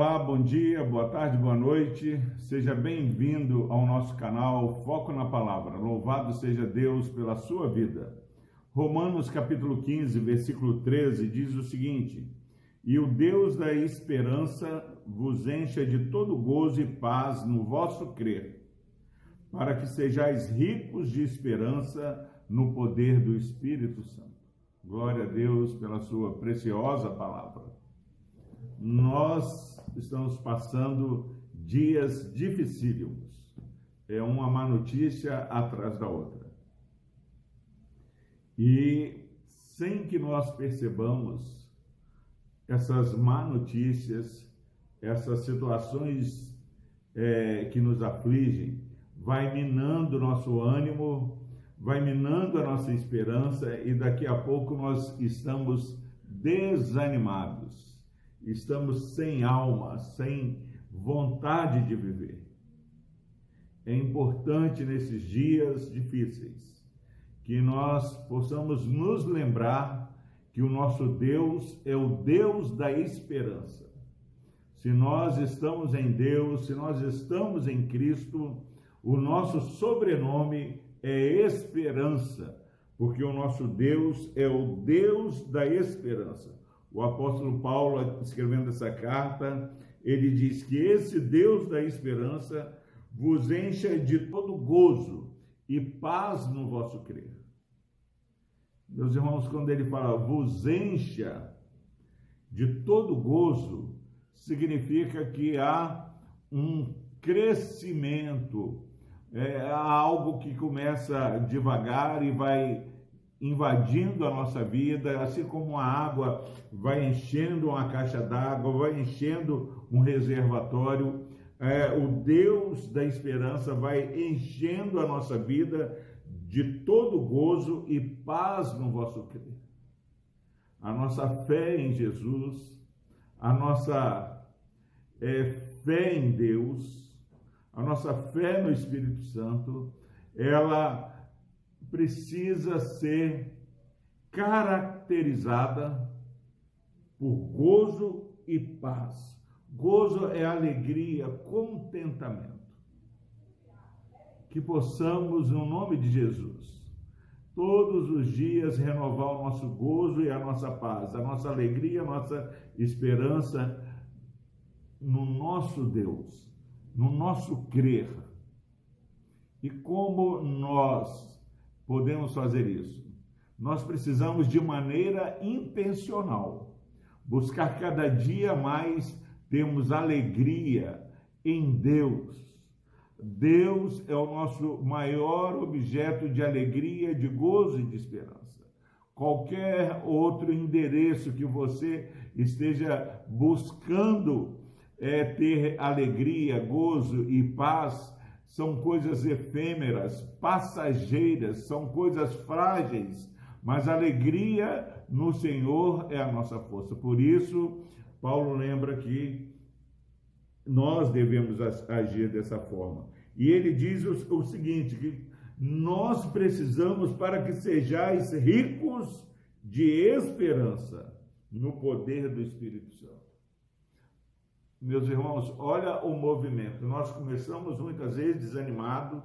Olá, bom dia, boa tarde, boa noite. Seja bem-vindo ao nosso canal Foco na Palavra. Louvado seja Deus pela sua vida. Romanos capítulo 15, versículo 13 diz o seguinte: E o Deus da esperança vos encha de todo gozo e paz no vosso crer, para que sejais ricos de esperança no poder do Espírito Santo. Glória a Deus pela sua preciosa palavra nós estamos passando dias dificílimos. É uma má notícia atrás da outra. E sem que nós percebamos essas má notícias, essas situações é, que nos afligem, vai minando nosso ânimo, vai minando a nossa esperança e daqui a pouco nós estamos desanimados estamos sem alma, sem vontade de viver. É importante nesses dias difíceis que nós possamos nos lembrar que o nosso Deus é o Deus da esperança. Se nós estamos em Deus, se nós estamos em Cristo, o nosso sobrenome é esperança, porque o nosso Deus é o Deus da esperança. O apóstolo Paulo, escrevendo essa carta, ele diz que esse Deus da esperança vos encha de todo gozo e paz no vosso crer. Meus irmãos, quando ele fala vos encha de todo gozo, significa que há um crescimento, é algo que começa devagar e vai invadindo a nossa vida, assim como a água vai enchendo uma caixa d'água, vai enchendo um reservatório, é, o Deus da esperança vai enchendo a nossa vida de todo gozo e paz no vosso crer. A nossa fé em Jesus, a nossa é, fé em Deus, a nossa fé no Espírito Santo, ela precisa ser caracterizada por gozo e paz. Gozo é alegria, contentamento. Que possamos, no nome de Jesus, todos os dias renovar o nosso gozo e a nossa paz, a nossa alegria, a nossa esperança no nosso Deus, no nosso crer. E como nós podemos fazer isso? Nós precisamos, de maneira intencional, buscar cada dia mais termos alegria em Deus. Deus é o nosso maior objeto de alegria, de gozo e de esperança. Qualquer outro endereço que você esteja buscando é, ter alegria, gozo e paz, são coisas efêmeras, passageiras, são coisas frágeis, mas alegria no Senhor é a nossa força. Por isso, Paulo lembra que nós devemos agir dessa forma. E ele diz o seguinte: que nós precisamos para que sejais ricos de esperança no poder do Espírito Santo. Meus irmãos, olha o movimento. Nós começamos muitas vezes desanimados,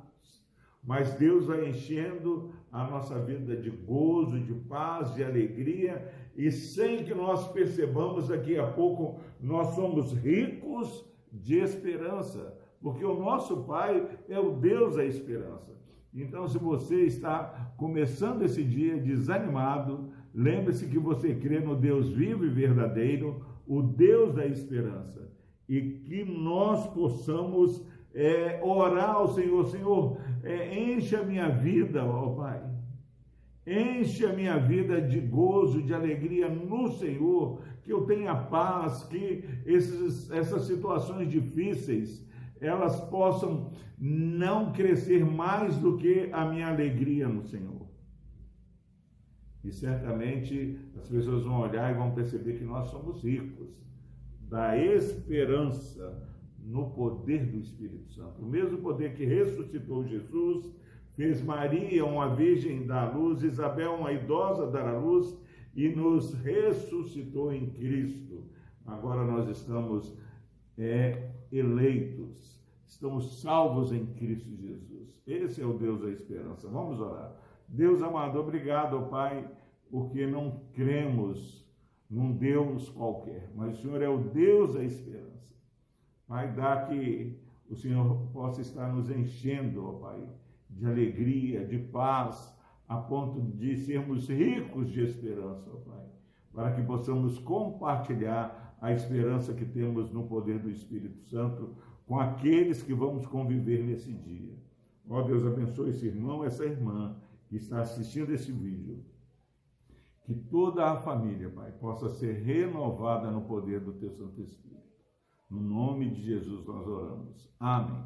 mas Deus vai enchendo a nossa vida de gozo, de paz, de alegria, e sem que nós percebamos, daqui a pouco nós somos ricos de esperança, porque o nosso Pai é o Deus da esperança. Então, se você está começando esse dia desanimado, lembre-se que você crê no Deus vivo e verdadeiro, o Deus da esperança e que nós possamos é, orar ao Senhor, Senhor, é, enche a minha vida, ó Pai, enche a minha vida de gozo, de alegria no Senhor, que eu tenha paz, que esses, essas situações difíceis, elas possam não crescer mais do que a minha alegria no Senhor. E certamente as pessoas vão olhar e vão perceber que nós somos ricos da esperança no poder do Espírito Santo. O mesmo poder que ressuscitou Jesus, fez Maria uma virgem dar luz, Isabel uma idosa dar a luz e nos ressuscitou em Cristo. Agora nós estamos é, eleitos, estamos salvos em Cristo Jesus. Esse é o Deus da esperança. Vamos orar. Deus amado, obrigado, Pai, porque não cremos num Deus qualquer, mas o Senhor é o Deus da esperança. Pai, dá que o Senhor possa estar nos enchendo, ó Pai, de alegria, de paz, a ponto de sermos ricos de esperança, ó Pai, para que possamos compartilhar a esperança que temos no poder do Espírito Santo com aqueles que vamos conviver nesse dia. Ó Deus, abençoe esse irmão, essa irmã que está assistindo esse vídeo. Que toda a família, Pai, possa ser renovada no poder do Teu Santo Espírito. No nome de Jesus nós oramos. Amém.